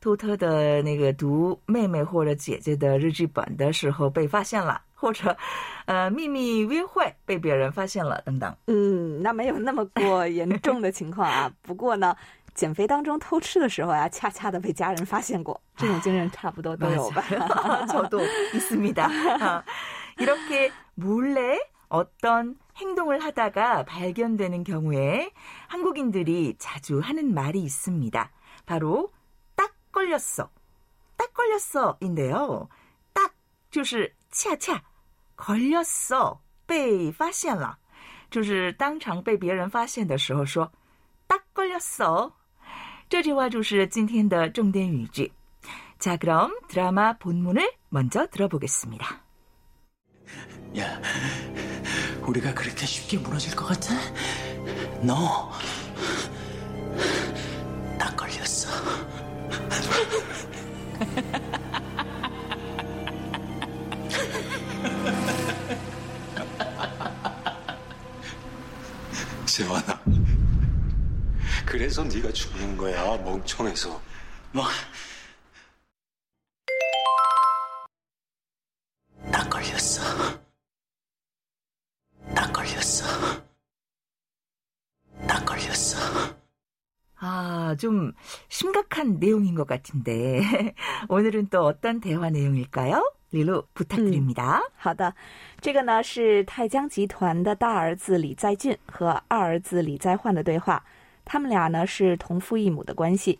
偷偷的那个读妹妹或者姐姐的日记本的时候被发现了，或者呃秘密约会被别人发现了等等。嗯，那没有那么过严重的情况啊。不过呢，减肥当中偷吃的时候呀、恰恰的被家人发现过，这种经验差不多都有吧。 저도 있습니다. 아, 이렇게 몰래 어떤 행동을 하다가 발견되는 경우에 한국인들이 자주 하는 말이 있습니다. 바로 딱 걸렸어. 딱 걸렸어인데요. 딱 就是恰恰 걸렸어 被发现了就是当场被别人发现的时候说딱 걸렸어 这句话就是今天的重点语句 자, 그럼 드라마 본문을 먼저 들어보겠습니다. 야, 우리가 그렇게 쉽게 무너질 것 같아? 너, 딱 세환아. 그래서 네가 죽는 거야, 멍청해서. 뭐, 좀 심각한 내용인 것 같은데. 오늘은 또 어떤 대화 내용일까요? 리루 부탁드립니다. 好的，这个呢是泰江集团的大儿子李在俊和二儿子李在焕的对话。他们俩呢是同父异母的关系，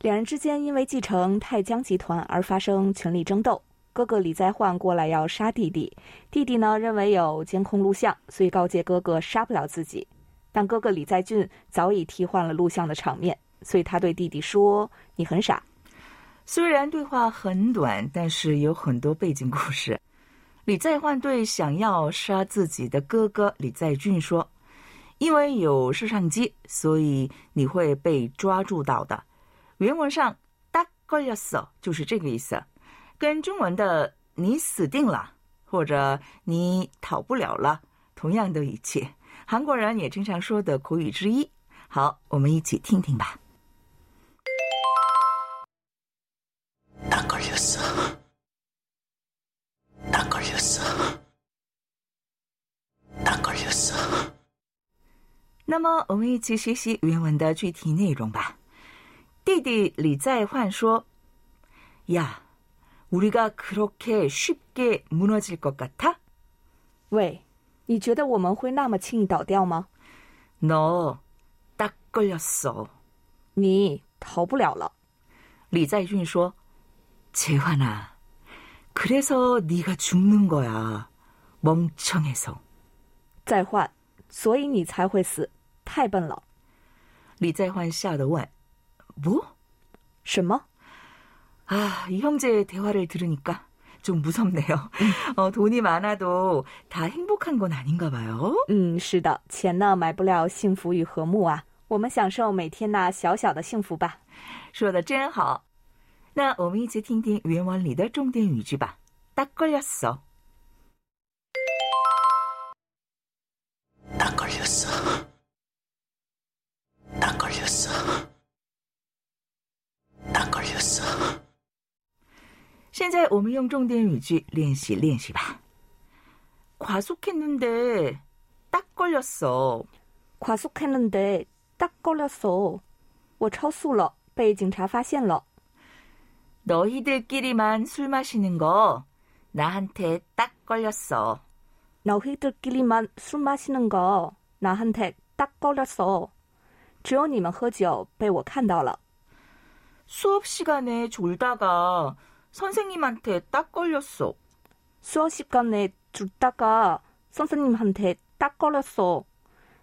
两人之间因为继承泰江集团而发生权力争斗。哥哥李在焕过来要杀弟弟，弟弟呢认为有监控录像，所以告诫哥哥杀不了自己。但哥哥李在俊早已替换了录像的场面， 所以他对弟弟说你很傻。虽然对话很短但是有很多背景故事。李在焕对想要杀自己的哥哥李在俊说因为有摄像机所以你会被抓住到的。原文上大概意思就是这个意思。跟中文的你死定了或者你逃不了了同样的语气韩国人也经常说的口语之一。好我们一起听听吧。那么，我们一起学习原文的具体内容吧。弟弟李在焕说：“呀，우리가그렇게쉽게무너질것같아？” 喂，你觉得我们会那么轻易倒掉吗？ 너딱걸렸어。 你逃不了了。李在俊说：“재환아그래서네가죽는거야멍청해서。 再换，所以你才会死， 太笨了。李在焕吓得问：“뭐？” 什么？ 아, 이 형제의 대화를 들으니까 좀 무섭네요. 어, 돈이 많아도 다 행복한 건 아닌가 봐요. 嗯，是的，钱呢买不了幸福与和睦啊。我们享受每天那小小的幸福吧。说的真好。那我们一起听听原文里的重点语句吧。딱 걸렸어. 딱 걸렸어. 딱 걸렸어. 现在我们用重点语句练习练习吧。 과속했는데 딱 걸렸어. 과속했는데 딱 걸렸어. 我超速了，被警察发现了。 너희들끼리만 술 마시는 거 나한테 딱 걸렸어. 너희들끼리만 술 마시는 거 나한테 딱 걸렸어. 只有你们喝酒，被我看到了。 수업 시간에 졸다가 선생님한테 딱 걸렸어. 수업 시간에 죽다가 선생님한테 딱 걸렸어.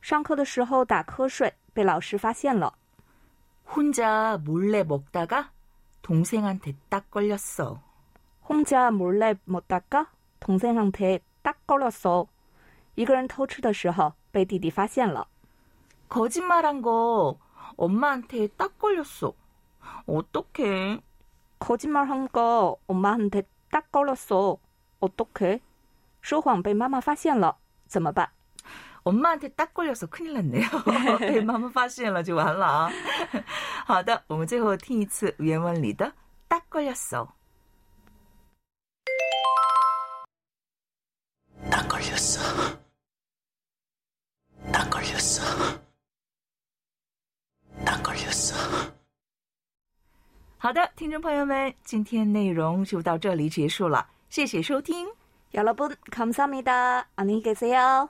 上课的时候打瞌睡，被老师发现了。 혼자 몰래 먹다가 동생한테 딱 걸렸어. 혼자 몰래 먹다가 동생한테 딱 걸렸어. 一个人偷吃的时候被弟弟发现了。 거짓말한 거 엄마한테 딱 걸렸어. 어떡해? 거짓말한 거 엄마한테 딱 걸렸어. 어떡해? 说谎被妈妈发现了，怎么办？ 엄마한테 딱 걸려서 큰일 났네요. 被妈妈发现了就完了啊。好的，我们最后听一次原文里的“딱 걸렸어”。 好的，听众朋友们，今天内容就到这里结束了，谢谢收听。 여러분 감사합니다. 안녕히 계세요.